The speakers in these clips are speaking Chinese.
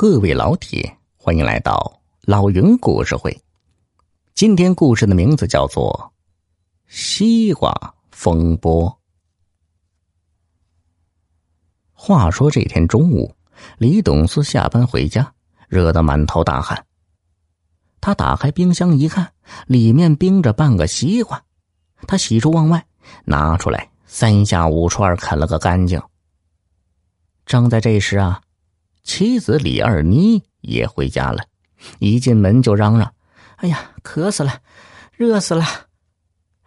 各位老铁，欢迎来到老云故事会。今天故事的名字叫做《西瓜风波》。话说这天中午，李董事下班回家，热得满头大汗。他打开冰箱一看，里面冰着半个西瓜。他喜出望外，拿出来三下五除二啃了个干净。正在这时啊。妻子李二妮也回家了，一进门就嚷嚷：“哎呀，渴死了，热死了！”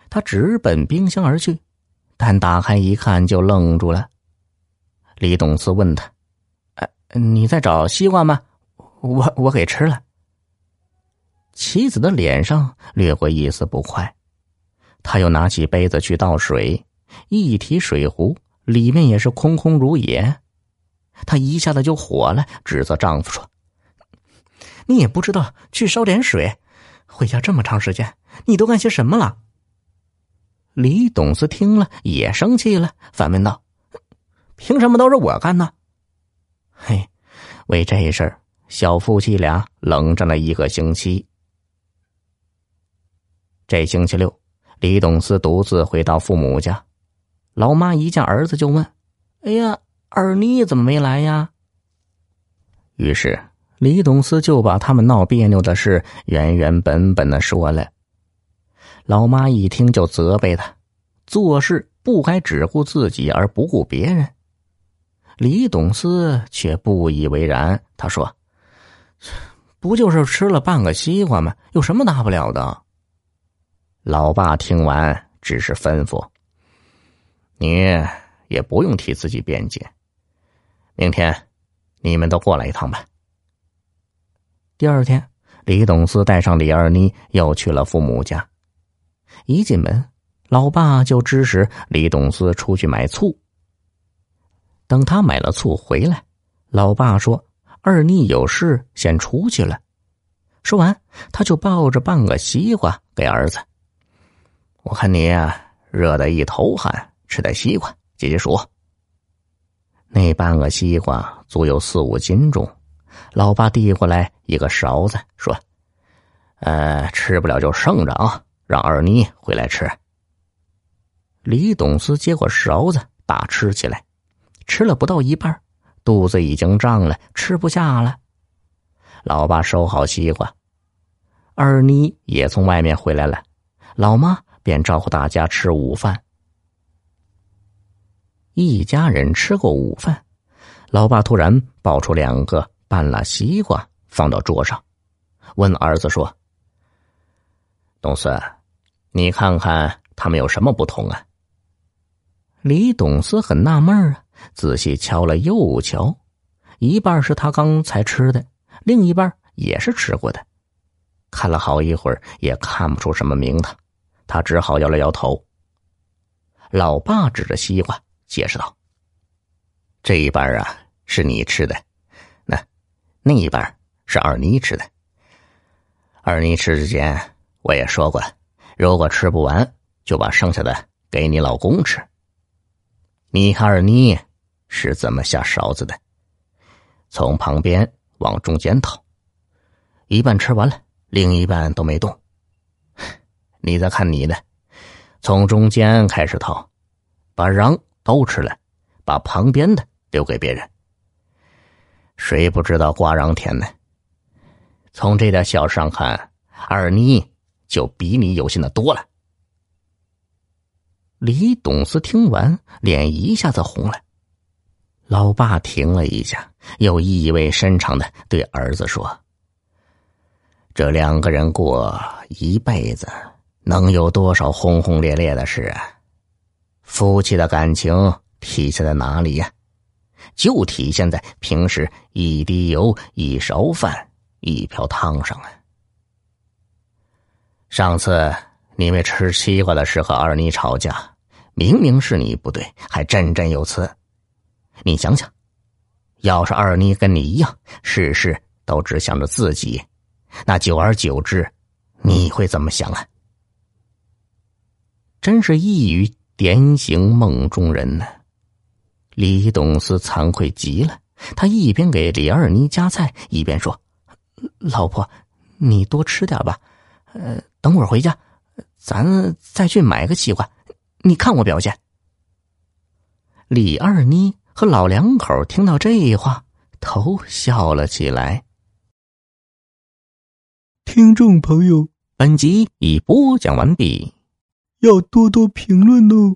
他直奔冰箱而去，但打开一看就愣住了。李董事问他：“哎，你在找西瓜吗？我我给吃了。”妻子的脸上掠过一丝不快，他又拿起杯子去倒水，一提水壶，里面也是空空如也。她一下子就火了，指责丈夫说：“你也不知道去烧点水，回家这么长时间，你都干些什么了？”李董事听了也生气了，反问道：“凭什么都是我干呢？”嘿，为这事儿，小夫妻俩冷战了一个星期。这星期六，李董事独自回到父母家，老妈一见儿子就问：“哎呀！”二妮怎么没来呀？于是李董事就把他们闹别扭的事原原本本的说了。老妈一听就责备他，做事不该只顾自己而不顾别人。李董事却不以为然，他说：“不就是吃了半个西瓜吗？有什么大不了的？”老爸听完只是吩咐：“你也不用替自己辩解。”明天，你们都过来一趟吧。第二天，李董事带上李二妮又去了父母家。一进门，老爸就指使李董事出去买醋。等他买了醋回来，老爸说：“二妮有事先出去了。”说完，他就抱着半个西瓜给儿子：“我看你呀，热得一头汗，吃点西瓜，解解暑。”那半个西瓜足有四五斤重，老爸递过来一个勺子，说：“呃，吃不了就剩着啊，让二妮回来吃。”李董事接过勺子，大吃起来，吃了不到一半，肚子已经胀了，吃不下了。老爸收好西瓜，二妮也从外面回来了，老妈便招呼大家吃午饭。一家人吃过午饭，老爸突然抱出两个半拉西瓜放到桌上，问儿子说：“董事，你看看他们有什么不同啊？”李董事很纳闷啊，仔细瞧了又瞧，一半是他刚才吃的，另一半也是吃过的，看了好一会儿也看不出什么名堂，他只好摇了摇头。老爸指着西瓜。解释道：“这一半啊是你吃的，那那一半是二妮吃的。二妮吃之前我也说过，如果吃不完，就把剩下的给你老公吃。你看二妮是怎么下勺子的？从旁边往中间掏，一半吃完了，另一半都没动。你再看你的，从中间开始掏，把瓤。”都吃了，把旁边的留给别人。谁不知道瓜瓤甜呢？从这点小事上看，二妮就比你有心的多了。李董事听完，脸一下子红了。老爸停了一下，又意味深长的对儿子说：“这两个人过一辈子，能有多少轰轰烈烈的事啊？”夫妻的感情体现在哪里呀？就体现在平时一滴油、一勺饭、一瓢汤上啊！上次你为吃西瓜的事和，二妮吵架，明明是你不对，还振振有词。你想想，要是二妮跟你一样，事事都只想着自己，那久而久之，你会怎么想啊？真是一语。典型梦中人呢，李董事惭愧极了，他一边给李二妮夹菜，一边说：“老婆，你多吃点吧。呃，等会儿回家，咱再去买个西瓜。你看我表现。”李二妮和老两口听到这话，都笑了起来。听众朋友，本集已播讲完毕，要多多评论哦。